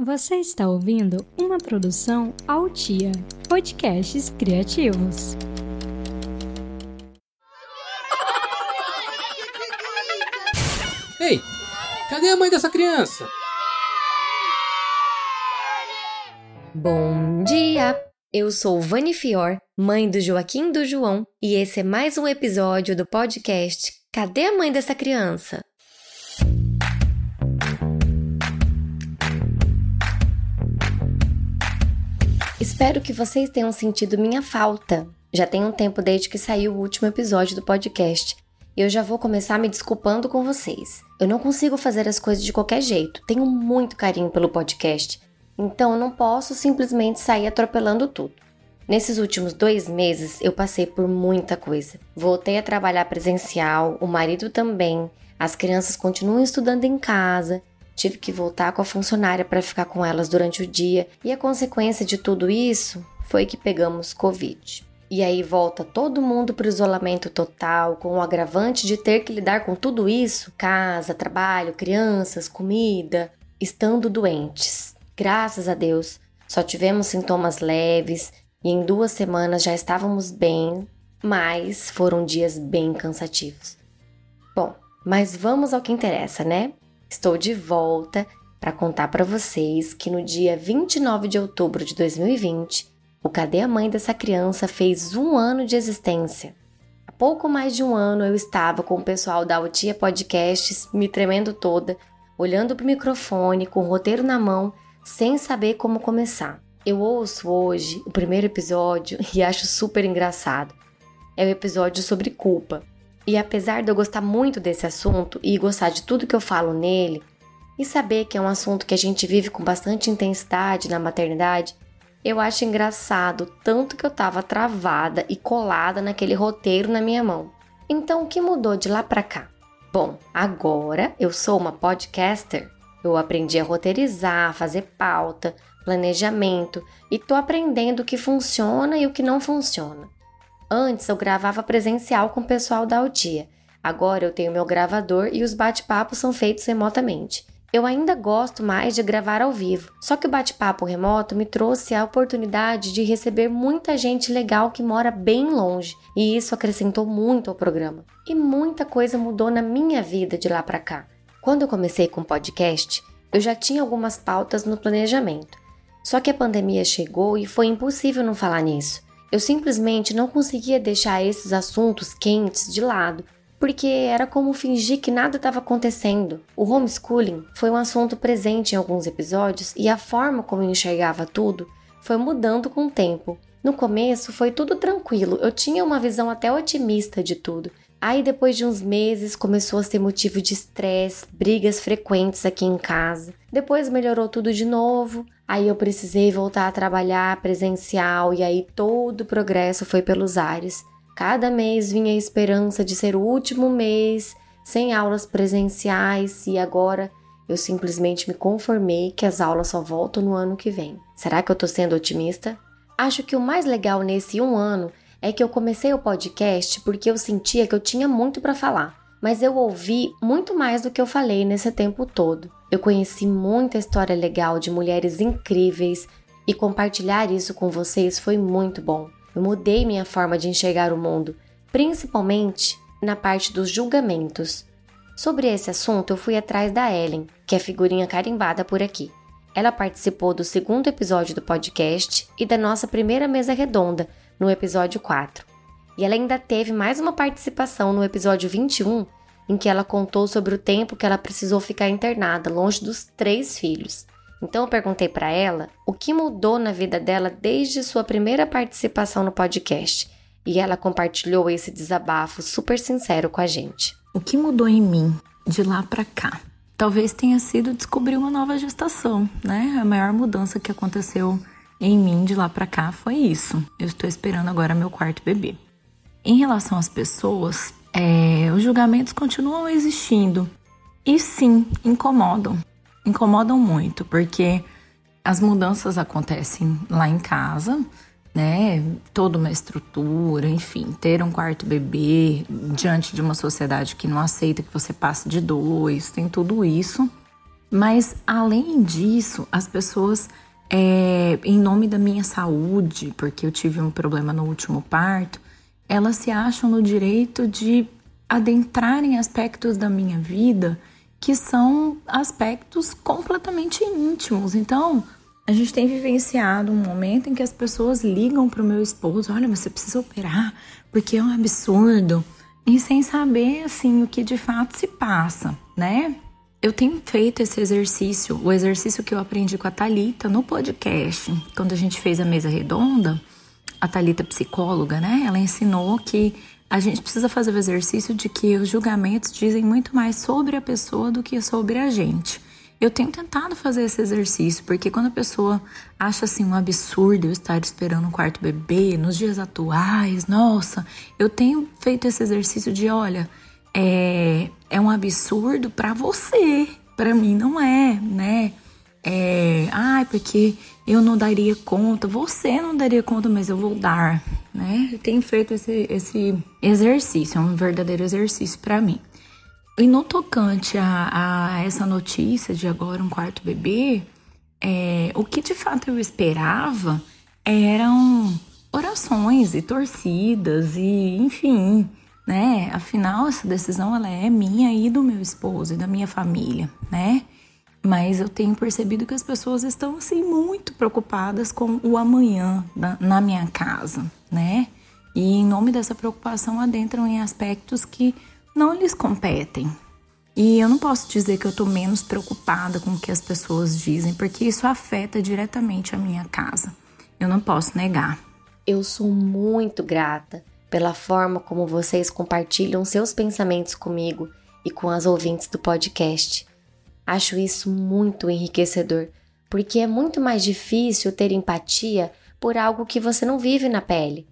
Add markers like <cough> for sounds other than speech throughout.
Você está ouvindo uma produção Altia, podcasts criativos. Ei, cadê a mãe dessa criança? Bom dia! Eu sou Vani Fior, mãe do Joaquim do João, e esse é mais um episódio do podcast Cadê a mãe dessa criança? Espero que vocês tenham sentido minha falta. Já tem um tempo desde que saiu o último episódio do podcast. E eu já vou começar me desculpando com vocês. Eu não consigo fazer as coisas de qualquer jeito. Tenho muito carinho pelo podcast. Então eu não posso simplesmente sair atropelando tudo. Nesses últimos dois meses eu passei por muita coisa. Voltei a trabalhar presencial, o marido também, as crianças continuam estudando em casa, Tive que voltar com a funcionária para ficar com elas durante o dia e a consequência de tudo isso foi que pegamos Covid. E aí volta todo mundo para o isolamento total, com o agravante de ter que lidar com tudo isso: casa, trabalho, crianças, comida, estando doentes. Graças a Deus, só tivemos sintomas leves e em duas semanas já estávamos bem, mas foram dias bem cansativos. Bom, mas vamos ao que interessa, né? Estou de volta para contar para vocês que no dia 29 de outubro de 2020, o Cadê a Mãe dessa criança fez um ano de existência. Há pouco mais de um ano eu estava com o pessoal da Altia Podcasts me tremendo toda, olhando para o microfone, com o roteiro na mão, sem saber como começar. Eu ouço hoje o primeiro episódio <laughs> e acho super engraçado. É o episódio sobre culpa. E apesar de eu gostar muito desse assunto e gostar de tudo que eu falo nele, e saber que é um assunto que a gente vive com bastante intensidade na maternidade, eu acho engraçado tanto que eu tava travada e colada naquele roteiro na minha mão. Então, o que mudou de lá para cá? Bom, agora eu sou uma podcaster. Eu aprendi a roteirizar, fazer pauta, planejamento e tô aprendendo o que funciona e o que não funciona. Antes eu gravava presencial com o pessoal da Altia. Agora eu tenho meu gravador e os bate-papos são feitos remotamente. Eu ainda gosto mais de gravar ao vivo, só que o bate-papo remoto me trouxe a oportunidade de receber muita gente legal que mora bem longe, e isso acrescentou muito ao programa. E muita coisa mudou na minha vida de lá para cá. Quando eu comecei com o podcast, eu já tinha algumas pautas no planejamento. Só que a pandemia chegou e foi impossível não falar nisso. Eu simplesmente não conseguia deixar esses assuntos quentes de lado, porque era como fingir que nada estava acontecendo. O homeschooling foi um assunto presente em alguns episódios e a forma como eu enxergava tudo foi mudando com o tempo. No começo foi tudo tranquilo, eu tinha uma visão até otimista de tudo. Aí depois de uns meses começou a ser motivo de estresse, brigas frequentes aqui em casa. Depois melhorou tudo de novo. Aí eu precisei voltar a trabalhar presencial e aí todo o progresso foi pelos ares. Cada mês vinha a esperança de ser o último mês sem aulas presenciais e agora eu simplesmente me conformei que as aulas só voltam no ano que vem. Será que eu tô sendo otimista? Acho que o mais legal nesse um ano é que eu comecei o podcast porque eu sentia que eu tinha muito para falar, mas eu ouvi muito mais do que eu falei nesse tempo todo. Eu conheci muita história legal de mulheres incríveis e compartilhar isso com vocês foi muito bom. Eu mudei minha forma de enxergar o mundo, principalmente na parte dos julgamentos. Sobre esse assunto, eu fui atrás da Ellen, que é figurinha carimbada por aqui. Ela participou do segundo episódio do podcast e da nossa primeira mesa redonda, no episódio 4. E ela ainda teve mais uma participação no episódio 21, em que ela contou sobre o tempo que ela precisou ficar internada, longe dos três filhos. Então eu perguntei para ela o que mudou na vida dela desde sua primeira participação no podcast. E ela compartilhou esse desabafo super sincero com a gente. O que mudou em mim de lá para cá? Talvez tenha sido descobrir uma nova gestação, né? A maior mudança que aconteceu em mim de lá para cá foi isso. Eu estou esperando agora meu quarto bebê. Em relação às pessoas, é, os julgamentos continuam existindo e sim incomodam, incomodam muito, porque as mudanças acontecem lá em casa, né? Toda uma estrutura, enfim, ter um quarto bebê diante de uma sociedade que não aceita que você passe de dois, tem tudo isso. Mas além disso, as pessoas, é, em nome da minha saúde, porque eu tive um problema no último parto, elas se acham no direito de adentrar em aspectos da minha vida que são aspectos completamente íntimos. Então, a gente tem vivenciado um momento em que as pessoas ligam para o meu esposo: olha, você precisa operar porque é um absurdo. E sem saber, assim, o que de fato se passa, né? Eu tenho feito esse exercício, o exercício que eu aprendi com a Talita no podcast, quando a gente fez a mesa redonda, a Talita psicóloga, né? Ela ensinou que a gente precisa fazer o exercício de que os julgamentos dizem muito mais sobre a pessoa do que sobre a gente. Eu tenho tentado fazer esse exercício, porque quando a pessoa acha assim um absurdo eu estar esperando um quarto bebê nos dias atuais, nossa, eu tenho feito esse exercício de, olha, é, é um absurdo para você, para mim não é, né? É, ai, porque eu não daria conta, você não daria conta, mas eu vou dar, né? Eu tenho feito esse, esse exercício, é um verdadeiro exercício para mim. E no tocante a, a, essa notícia de agora um quarto bebê, é, o que de fato eu esperava eram orações e torcidas e enfim, né? Afinal, essa decisão ela é minha e do meu esposo e da minha família, né? Mas eu tenho percebido que as pessoas estão assim muito preocupadas com o amanhã da, na minha casa, né? E em nome dessa preocupação adentram em aspectos que não lhes competem. E eu não posso dizer que eu tô menos preocupada com o que as pessoas dizem, porque isso afeta diretamente a minha casa. Eu não posso negar. Eu sou muito grata pela forma como vocês compartilham seus pensamentos comigo e com as ouvintes do podcast. Acho isso muito enriquecedor, porque é muito mais difícil ter empatia por algo que você não vive na pele.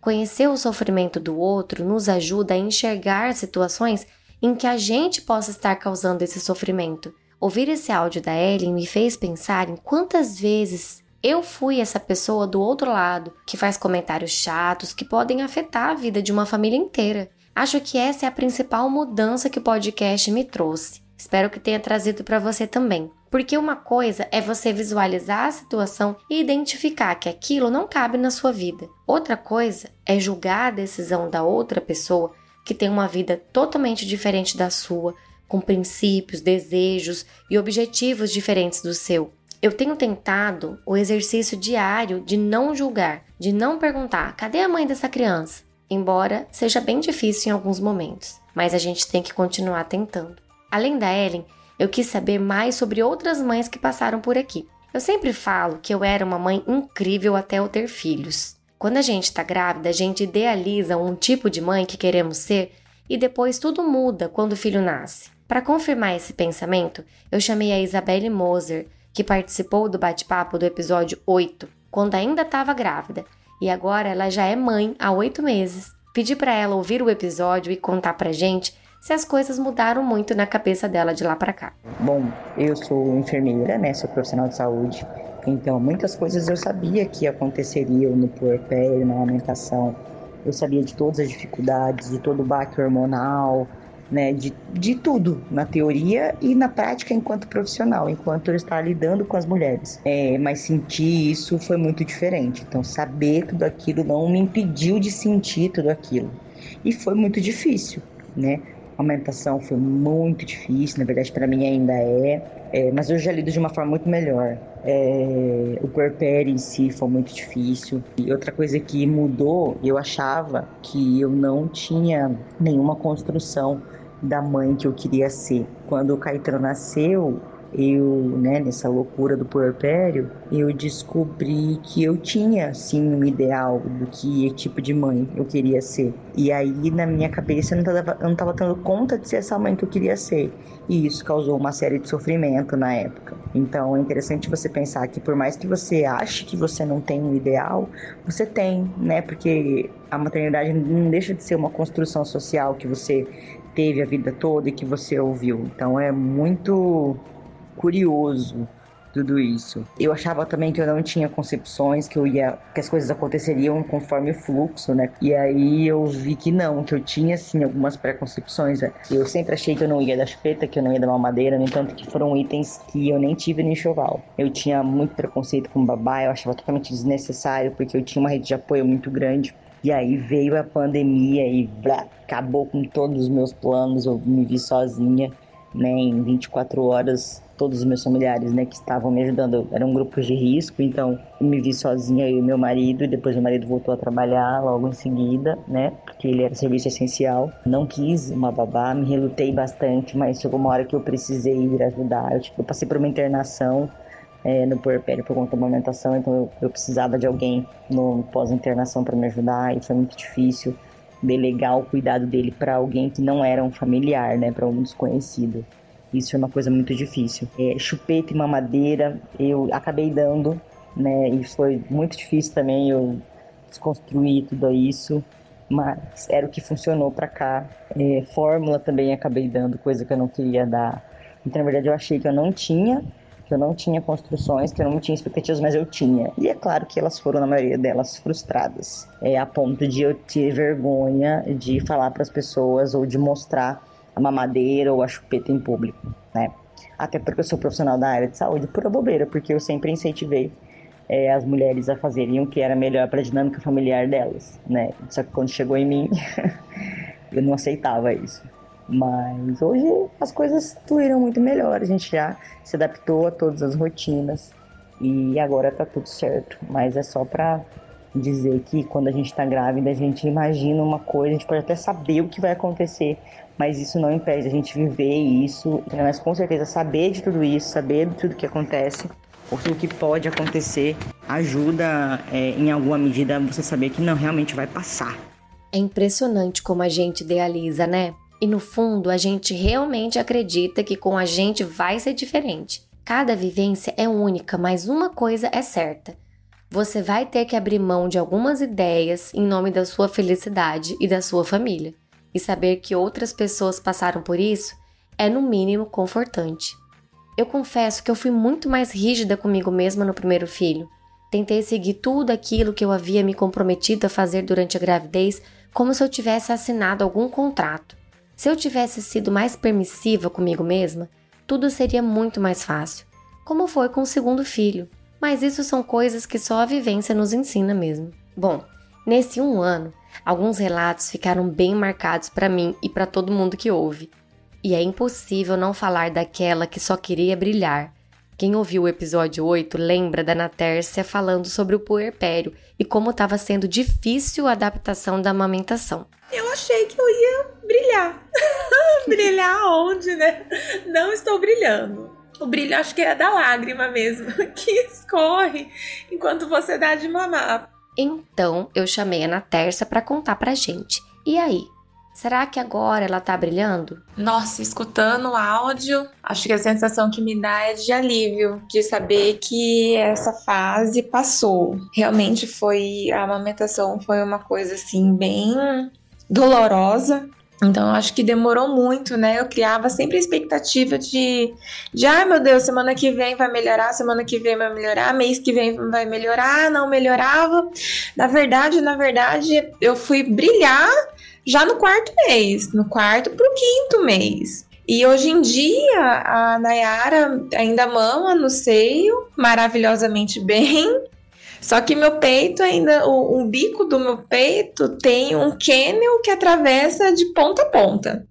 Conhecer o sofrimento do outro nos ajuda a enxergar situações em que a gente possa estar causando esse sofrimento. Ouvir esse áudio da Ellen me fez pensar em quantas vezes eu fui essa pessoa do outro lado que faz comentários chatos que podem afetar a vida de uma família inteira. Acho que essa é a principal mudança que o podcast me trouxe. Espero que tenha trazido para você também. Porque uma coisa é você visualizar a situação e identificar que aquilo não cabe na sua vida. Outra coisa é julgar a decisão da outra pessoa que tem uma vida totalmente diferente da sua, com princípios, desejos e objetivos diferentes do seu. Eu tenho tentado o exercício diário de não julgar, de não perguntar: cadê a mãe dessa criança? Embora seja bem difícil em alguns momentos, mas a gente tem que continuar tentando. Além da Ellen, eu quis saber mais sobre outras mães que passaram por aqui. Eu sempre falo que eu era uma mãe incrível até eu ter filhos. Quando a gente está grávida, a gente idealiza um tipo de mãe que queremos ser e depois tudo muda quando o filho nasce. Para confirmar esse pensamento, eu chamei a Isabelle Moser, que participou do bate-papo do episódio 8, quando ainda estava grávida, e agora ela já é mãe há oito meses. Pedi para ela ouvir o episódio e contar pra gente se as coisas mudaram muito na cabeça dela de lá para cá. Bom, eu sou enfermeira, né? Sou profissional de saúde. Então, muitas coisas eu sabia que aconteceriam no puerpério, na amamentação. Eu sabia de todas as dificuldades, de todo o baque hormonal, né, de, de tudo, na teoria e na prática enquanto profissional, enquanto eu estava lidando com as mulheres. É, mas sentir isso foi muito diferente. Então, saber tudo aquilo não me impediu de sentir tudo aquilo. E foi muito difícil, né? A amamentação foi muito difícil, na verdade para mim ainda é, é, mas eu já lido de uma forma muito melhor. É, o puerpério em si foi muito difícil. E outra coisa que mudou, eu achava que eu não tinha nenhuma construção da mãe que eu queria ser. Quando o Caetano nasceu, eu, né, nessa loucura do puerpério, eu descobri que eu tinha, sim, um ideal do que tipo de mãe eu queria ser. E aí, na minha cabeça, eu não tava, eu não tava dando conta de ser essa mãe que eu queria ser. E isso causou uma série de sofrimento na época. Então, é interessante você pensar que por mais que você ache que você não tem um ideal, você tem, né? Porque a maternidade não deixa de ser uma construção social que você teve a vida toda e que você ouviu. Então, é muito curioso tudo isso. Eu achava também que eu não tinha concepções, que eu ia, que as coisas aconteceriam conforme o fluxo, né? E aí eu vi que não, que eu tinha sim algumas preconcepções. Né? Eu sempre achei que eu não ia da chupeta, que eu não ia da mamadeira, no entanto que foram itens que eu nem tive no enxoval. Eu tinha muito preconceito com babá, eu achava totalmente desnecessário, porque eu tinha uma rede de apoio muito grande. E aí veio a pandemia e blá, acabou com todos os meus planos, eu me vi sozinha, né, em 24 horas todos os meus familiares, né, que estavam me ajudando, eram grupos de risco, então eu me vi sozinha eu e meu marido, e depois meu marido voltou a trabalhar logo em seguida, né, porque ele era serviço essencial. Não quis uma babá, me relutei bastante, mas chegou uma hora que eu precisei ir ajudar. Eu, tipo, eu passei por uma internação é, no puerpério por conta da amamentação, então eu, eu precisava de alguém no pós-internação para me ajudar, e foi muito difícil delegar o cuidado dele para alguém que não era um familiar, né, para um desconhecido. Isso é uma coisa muito difícil. É, chupeta e mamadeira eu acabei dando, né? E foi muito difícil também eu desconstruir tudo isso, mas era o que funcionou para cá. É, fórmula também acabei dando, coisa que eu não queria dar. Então, na verdade, eu achei que eu não tinha, que eu não tinha construções, que eu não tinha expectativas, mas eu tinha. E é claro que elas foram, na maioria delas, frustradas. É, a ponto de eu ter vergonha de falar para as pessoas ou de mostrar a mamadeira ou a chupeta em público, né? Até porque eu sou profissional da área de saúde, pura bobeira, porque eu sempre incentivei é, as mulheres a fazerem o que era melhor para a dinâmica familiar delas, né? Só que quando chegou em mim, <laughs> eu não aceitava isso. Mas hoje as coisas fluíram muito melhor, a gente já se adaptou a todas as rotinas e agora tá tudo certo. Mas é só para dizer que quando a gente tá grávida, a gente imagina uma coisa, a gente pode até saber o que vai acontecer, mas isso não impede a gente viver isso, mas com certeza saber de tudo isso, saber de tudo que acontece, porque o que pode acontecer ajuda é, em alguma medida você saber que não realmente vai passar. É impressionante como a gente idealiza, né? E no fundo, a gente realmente acredita que com a gente vai ser diferente. Cada vivência é única, mas uma coisa é certa: você vai ter que abrir mão de algumas ideias em nome da sua felicidade e da sua família e saber que outras pessoas passaram por isso é, no mínimo, confortante. Eu confesso que eu fui muito mais rígida comigo mesma no primeiro filho. Tentei seguir tudo aquilo que eu havia me comprometido a fazer durante a gravidez como se eu tivesse assinado algum contrato. Se eu tivesse sido mais permissiva comigo mesma, tudo seria muito mais fácil, como foi com o segundo filho. Mas isso são coisas que só a vivência nos ensina mesmo. Bom, nesse um ano, Alguns relatos ficaram bem marcados para mim e para todo mundo que ouve. E é impossível não falar daquela que só queria brilhar. Quem ouviu o episódio 8 lembra da Natércia falando sobre o puerpério e como estava sendo difícil a adaptação da amamentação. Eu achei que eu ia brilhar. <laughs> brilhar onde, né? Não estou brilhando. O brilho acho que é da lágrima mesmo, <laughs> que escorre enquanto você dá de mamar. Então eu chamei a Ana Terça para contar pra gente. E aí? Será que agora ela tá brilhando? Nossa, escutando o áudio, acho que a sensação que me dá é de alívio, de saber que essa fase passou. Realmente foi a amamentação foi uma coisa assim bem dolorosa, então, acho que demorou muito, né? Eu criava sempre a expectativa de, de, ai meu Deus, semana que vem vai melhorar, semana que vem vai melhorar, mês que vem vai melhorar, não melhorava. Na verdade, na verdade, eu fui brilhar já no quarto mês, no quarto pro quinto mês. E hoje em dia, a Nayara ainda mama no seio, maravilhosamente bem. Só que meu peito ainda, o, o bico do meu peito tem um canyon que atravessa de ponta a ponta.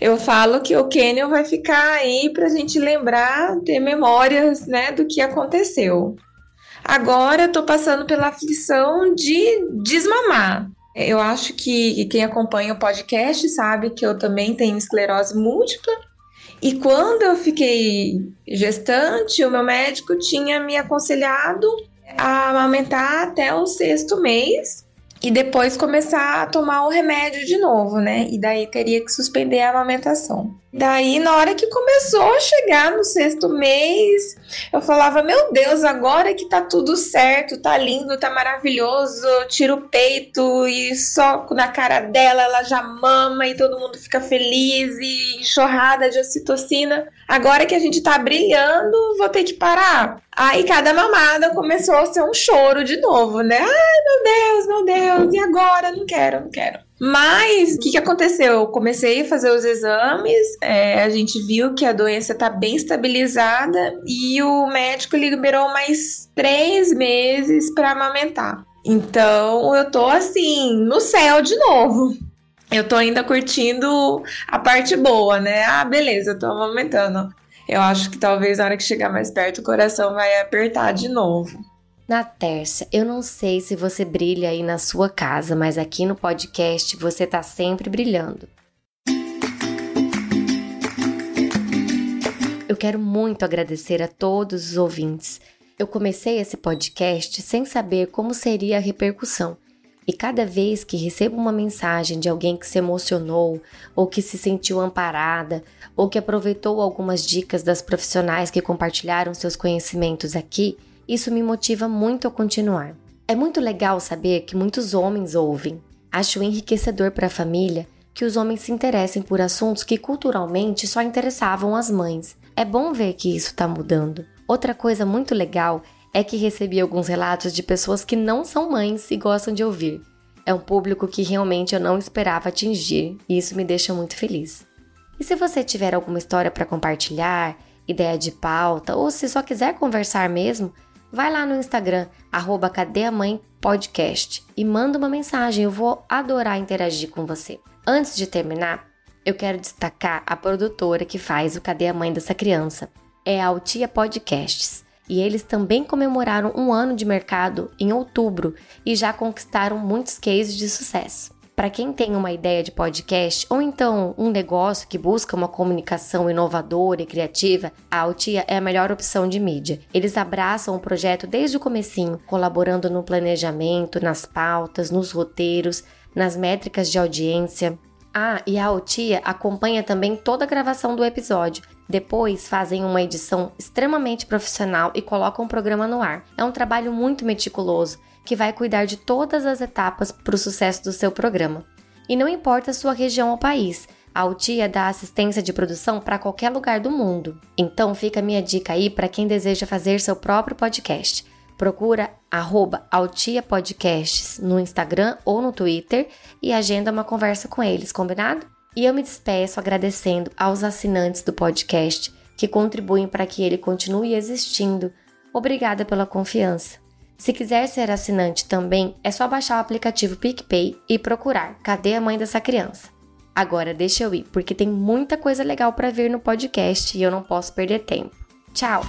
Eu falo que o canyon vai ficar aí para a gente lembrar, ter memórias, né, do que aconteceu. Agora eu tô passando pela aflição de desmamar. Eu acho que quem acompanha o podcast sabe que eu também tenho esclerose múltipla. E quando eu fiquei gestante, o meu médico tinha me aconselhado a amamentar até o sexto mês e depois começar a tomar o remédio de novo, né? E daí teria que suspender a amamentação. Daí, na hora que começou a chegar no sexto mês, eu falava: Meu Deus, agora que tá tudo certo, tá lindo, tá maravilhoso, tiro o peito e soco na cara dela, ela já mama e todo mundo fica feliz e enxurrada de ocitocina. Agora que a gente tá brilhando, vou ter que parar. Aí cada mamada começou a ser um choro de novo, né? Ai, meu Deus, meu Deus, e agora? Não quero, não quero. Mas o que, que aconteceu? Eu comecei a fazer os exames, é, a gente viu que a doença está bem estabilizada e o médico liberou mais três meses para amamentar. Então eu tô assim, no céu de novo. Eu tô ainda curtindo a parte boa, né? Ah, beleza, eu tô amamentando. Eu acho que talvez na hora que chegar mais perto o coração vai apertar de novo. Na terça, eu não sei se você brilha aí na sua casa, mas aqui no podcast você tá sempre brilhando. Eu quero muito agradecer a todos os ouvintes. Eu comecei esse podcast sem saber como seria a repercussão. E cada vez que recebo uma mensagem de alguém que se emocionou, ou que se sentiu amparada, ou que aproveitou algumas dicas das profissionais que compartilharam seus conhecimentos aqui, isso me motiva muito a continuar. É muito legal saber que muitos homens ouvem. Acho enriquecedor para a família que os homens se interessem por assuntos que culturalmente só interessavam as mães. É bom ver que isso está mudando. Outra coisa muito legal é que recebi alguns relatos de pessoas que não são mães e gostam de ouvir. É um público que realmente eu não esperava atingir e isso me deixa muito feliz. E se você tiver alguma história para compartilhar, ideia de pauta ou se só quiser conversar mesmo, vai lá no Instagram, arroba Cadê a Mãe Podcast e manda uma mensagem, eu vou adorar interagir com você. Antes de terminar, eu quero destacar a produtora que faz o Cadê a Mãe dessa criança. É a Altia Podcasts. E eles também comemoraram um ano de mercado em outubro e já conquistaram muitos cases de sucesso. Para quem tem uma ideia de podcast ou então um negócio que busca uma comunicação inovadora e criativa, a Altia é a melhor opção de mídia. Eles abraçam o projeto desde o comecinho, colaborando no planejamento, nas pautas, nos roteiros, nas métricas de audiência. Ah, e a Altia acompanha também toda a gravação do episódio. Depois fazem uma edição extremamente profissional e colocam o programa no ar. É um trabalho muito meticuloso que vai cuidar de todas as etapas para o sucesso do seu programa. E não importa a sua região ou país, a Altia dá assistência de produção para qualquer lugar do mundo. Então fica a minha dica aí para quem deseja fazer seu próprio podcast. Procura arroba Altia Podcasts no Instagram ou no Twitter e agenda uma conversa com eles, combinado? E eu me despeço agradecendo aos assinantes do podcast que contribuem para que ele continue existindo. Obrigada pela confiança. Se quiser ser assinante também, é só baixar o aplicativo PicPay e procurar Cadê a mãe dessa criança? Agora deixa eu ir, porque tem muita coisa legal para ver no podcast e eu não posso perder tempo. Tchau!